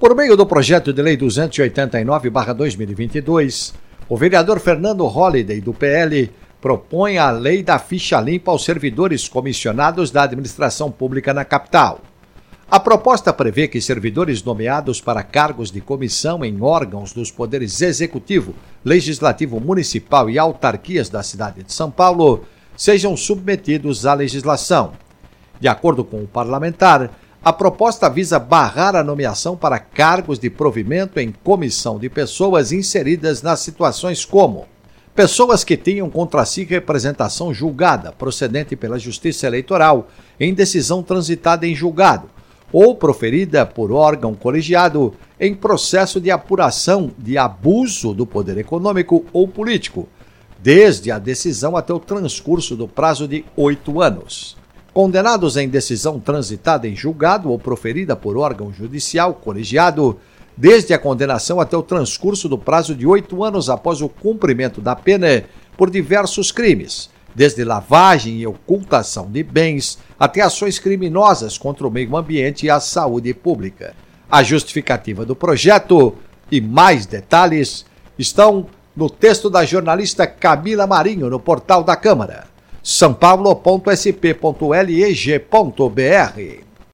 Por meio do projeto de lei 289/2022, o vereador Fernando Holliday do PL propõe a lei da ficha limpa aos servidores comissionados da administração pública na capital. A proposta prevê que servidores nomeados para cargos de comissão em órgãos dos poderes executivo, legislativo municipal e autarquias da cidade de São Paulo sejam submetidos à legislação. De acordo com o parlamentar, a proposta visa barrar a nomeação para cargos de provimento em comissão de pessoas inseridas nas situações como pessoas que tenham contra si representação julgada procedente pela Justiça Eleitoral em decisão transitada em julgado ou proferida por órgão colegiado em processo de apuração de abuso do poder econômico ou político, desde a decisão até o transcurso do prazo de oito anos condenados em decisão transitada em julgado ou proferida por órgão judicial colegiado, desde a condenação até o transcurso do prazo de oito anos após o cumprimento da pena por diversos crimes, desde lavagem e ocultação de bens até ações criminosas contra o meio ambiente e a saúde pública. A justificativa do projeto e mais detalhes estão no texto da jornalista Camila Marinho no portal da Câmara sãopaulo.sp.leg.br.